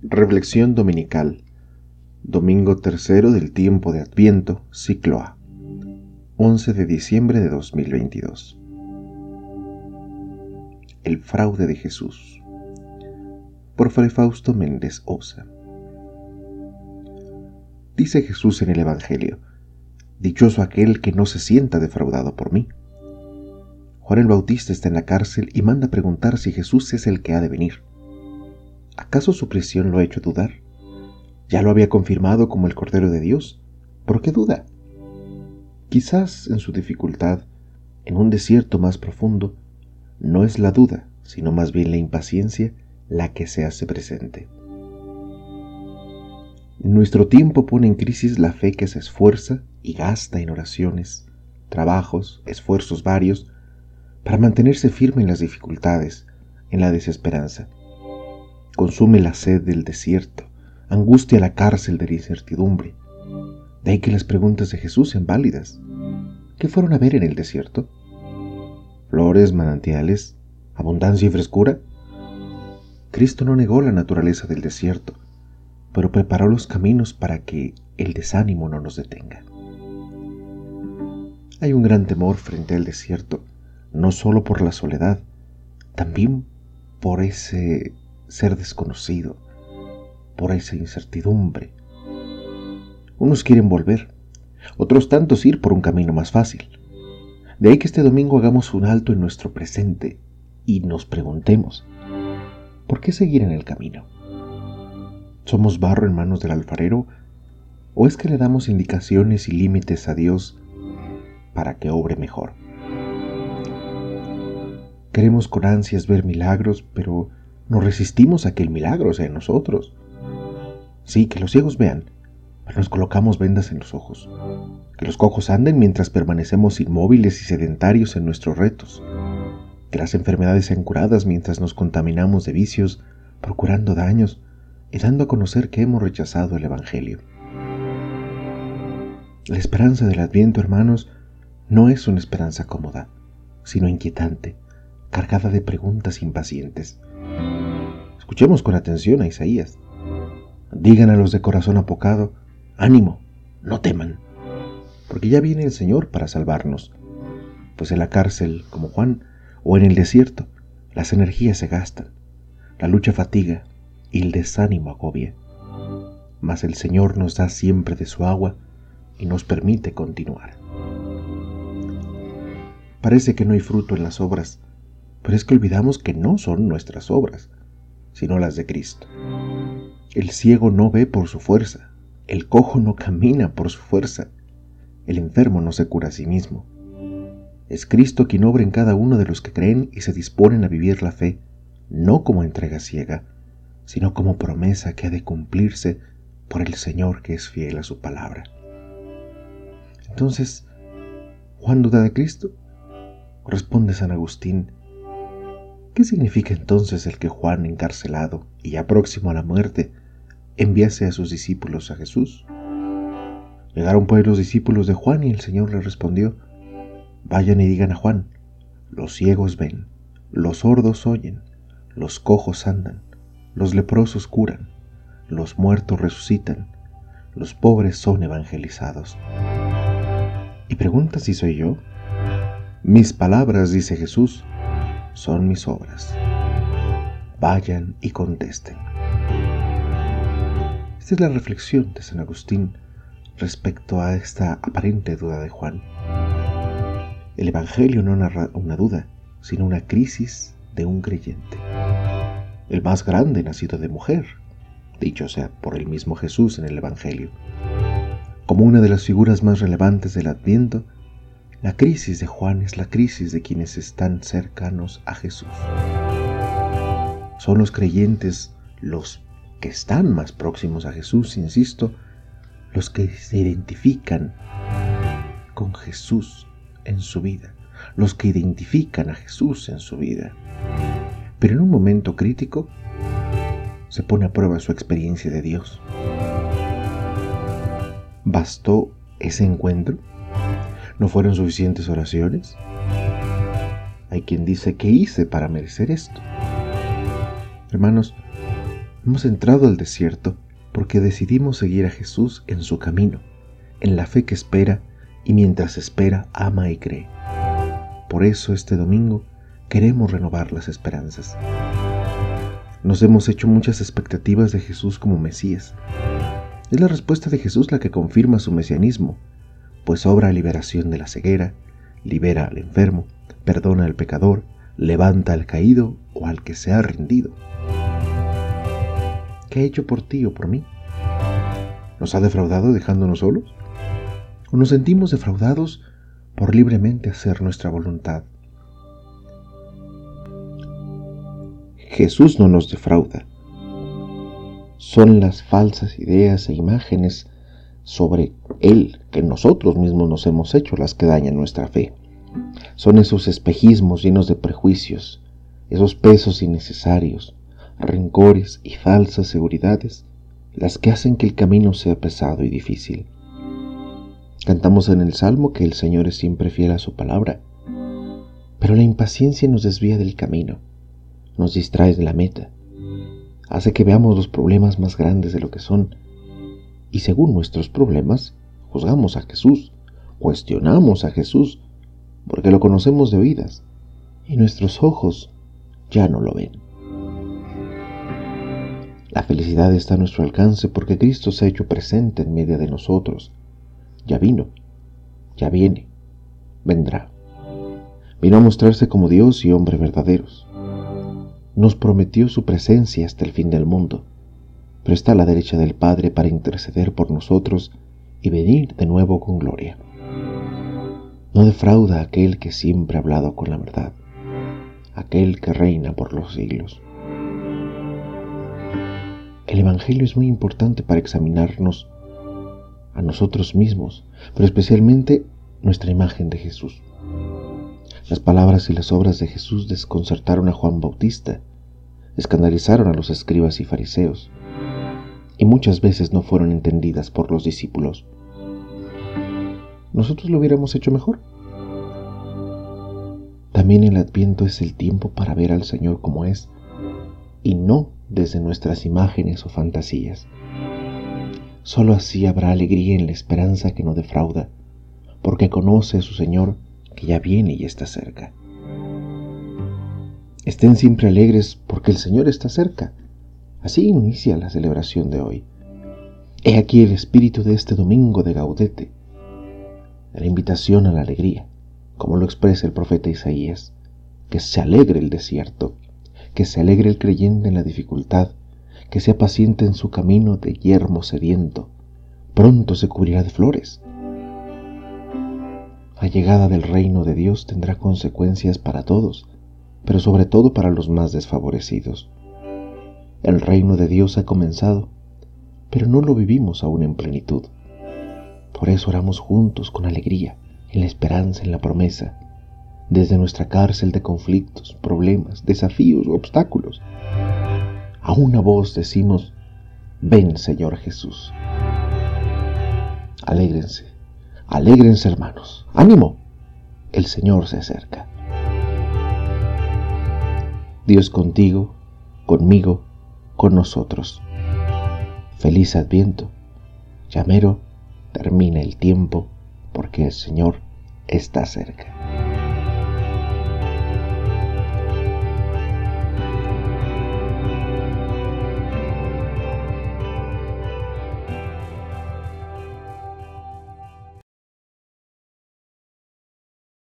Reflexión Dominical, domingo tercero del tiempo de Adviento, ciclo A, 11 de diciembre de 2022. El fraude de Jesús, por Fray Fausto Méndez Osa. Dice Jesús en el Evangelio, Dichoso aquel que no se sienta defraudado por mí. Juan el Bautista está en la cárcel y manda preguntar si Jesús es el que ha de venir. ¿Acaso su prisión lo ha hecho dudar? Ya lo había confirmado como el Cordero de Dios. ¿Por qué duda? Quizás en su dificultad, en un desierto más profundo, no es la duda, sino más bien la impaciencia la que se hace presente. Nuestro tiempo pone en crisis la fe que se esfuerza y gasta en oraciones, trabajos, esfuerzos varios, para mantenerse firme en las dificultades, en la desesperanza consume la sed del desierto, angustia la cárcel de la incertidumbre. De ahí que las preguntas de Jesús sean válidas. ¿Qué fueron a ver en el desierto? ¿Flores, manantiales, abundancia y frescura? Cristo no negó la naturaleza del desierto, pero preparó los caminos para que el desánimo no nos detenga. Hay un gran temor frente al desierto, no solo por la soledad, también por ese ser desconocido, por esa incertidumbre. Unos quieren volver, otros tantos ir por un camino más fácil. De ahí que este domingo hagamos un alto en nuestro presente y nos preguntemos, ¿por qué seguir en el camino? ¿Somos barro en manos del alfarero o es que le damos indicaciones y límites a Dios para que obre mejor? Queremos con ansias ver milagros, pero nos resistimos a que el milagro sea en nosotros. Sí, que los ciegos vean, pero nos colocamos vendas en los ojos. Que los cojos anden mientras permanecemos inmóviles y sedentarios en nuestros retos. Que las enfermedades sean curadas mientras nos contaminamos de vicios, procurando daños y dando a conocer que hemos rechazado el Evangelio. La esperanza del Adviento, hermanos, no es una esperanza cómoda, sino inquietante, cargada de preguntas impacientes. Escuchemos con atención a Isaías. Digan a los de corazón apocado, ánimo, no teman, porque ya viene el Señor para salvarnos. Pues en la cárcel, como Juan, o en el desierto, las energías se gastan, la lucha fatiga y el desánimo agobia. Mas el Señor nos da siempre de su agua y nos permite continuar. Parece que no hay fruto en las obras, pero es que olvidamos que no son nuestras obras, sino las de Cristo. El ciego no ve por su fuerza, el cojo no camina por su fuerza, el enfermo no se cura a sí mismo. Es Cristo quien obra en cada uno de los que creen y se disponen a vivir la fe, no como entrega ciega, sino como promesa que ha de cumplirse por el Señor que es fiel a su palabra. Entonces, ¿Juan duda de Cristo? Responde San Agustín, ¿Qué significa entonces el que Juan, encarcelado y ya próximo a la muerte, enviase a sus discípulos a Jesús? Llegaron pues los discípulos de Juan y el Señor les respondió, Vayan y digan a Juan, los ciegos ven, los sordos oyen, los cojos andan, los leprosos curan, los muertos resucitan, los pobres son evangelizados. Y pregunta si soy yo. Mis palabras, dice Jesús, son mis obras. Vayan y contesten. Esta es la reflexión de San Agustín respecto a esta aparente duda de Juan. El Evangelio no narra una duda, sino una crisis de un creyente. El más grande nacido de mujer, dicho sea por el mismo Jesús en el Evangelio. Como una de las figuras más relevantes del Adviento, la crisis de Juan es la crisis de quienes están cercanos a Jesús. Son los creyentes los que están más próximos a Jesús, insisto, los que se identifican con Jesús en su vida, los que identifican a Jesús en su vida. Pero en un momento crítico se pone a prueba su experiencia de Dios. ¿Bastó ese encuentro? ¿No fueron suficientes oraciones? Hay quien dice, ¿qué hice para merecer esto? Hermanos, Hemos entrado al desierto porque decidimos seguir a Jesús en su camino, en la fe que espera y mientras espera ama y cree. Por eso este domingo queremos renovar las esperanzas. Nos hemos hecho muchas expectativas de Jesús como Mesías. Es la respuesta de Jesús la que confirma su mesianismo, pues obra liberación de la ceguera, libera al enfermo, perdona al pecador, levanta al caído o al que se ha rendido. ¿Qué ha hecho por ti o por mí? ¿Nos ha defraudado dejándonos solos? ¿O nos sentimos defraudados por libremente hacer nuestra voluntad? Jesús no nos defrauda. Son las falsas ideas e imágenes sobre Él que nosotros mismos nos hemos hecho las que dañan nuestra fe. Son esos espejismos llenos de prejuicios, esos pesos innecesarios, rencores y falsas seguridades las que hacen que el camino sea pesado y difícil. Cantamos en el Salmo que el Señor es siempre fiel a su palabra, pero la impaciencia nos desvía del camino nos distrae de la meta, hace que veamos los problemas más grandes de lo que son, y según nuestros problemas, juzgamos a Jesús, cuestionamos a Jesús, porque lo conocemos de oídas, y nuestros ojos ya no lo ven. La felicidad está a nuestro alcance porque Cristo se ha hecho presente en medio de nosotros. Ya vino, ya viene, vendrá. Vino a mostrarse como Dios y hombre verdaderos nos prometió su presencia hasta el fin del mundo, pero está a la derecha del Padre para interceder por nosotros y venir de nuevo con gloria. No defrauda aquel que siempre ha hablado con la verdad, aquel que reina por los siglos. El Evangelio es muy importante para examinarnos a nosotros mismos, pero especialmente nuestra imagen de Jesús. Las palabras y las obras de Jesús desconcertaron a Juan Bautista escandalizaron a los escribas y fariseos, y muchas veces no fueron entendidas por los discípulos. ¿Nosotros lo hubiéramos hecho mejor? También el adviento es el tiempo para ver al Señor como es, y no desde nuestras imágenes o fantasías. Solo así habrá alegría en la esperanza que no defrauda, porque conoce a su Señor que ya viene y está cerca. Estén siempre alegres porque el Señor está cerca. Así inicia la celebración de hoy. He aquí el espíritu de este domingo de Gaudete, la invitación a la alegría, como lo expresa el profeta Isaías, que se alegre el desierto, que se alegre el creyente en la dificultad, que sea paciente en su camino de yermo sediento, pronto se cubrirá de flores. La llegada del reino de Dios tendrá consecuencias para todos, pero sobre todo para los más desfavorecidos. El reino de Dios ha comenzado, pero no lo vivimos aún en plenitud. Por eso oramos juntos con alegría, en la esperanza, en la promesa, desde nuestra cárcel de conflictos, problemas, desafíos, obstáculos. A una voz decimos, ven Señor Jesús. Alégrense, alégrense hermanos, ánimo, el Señor se acerca. Dios contigo, conmigo, con nosotros. Feliz Adviento. Llamero, termina el tiempo porque el Señor está cerca.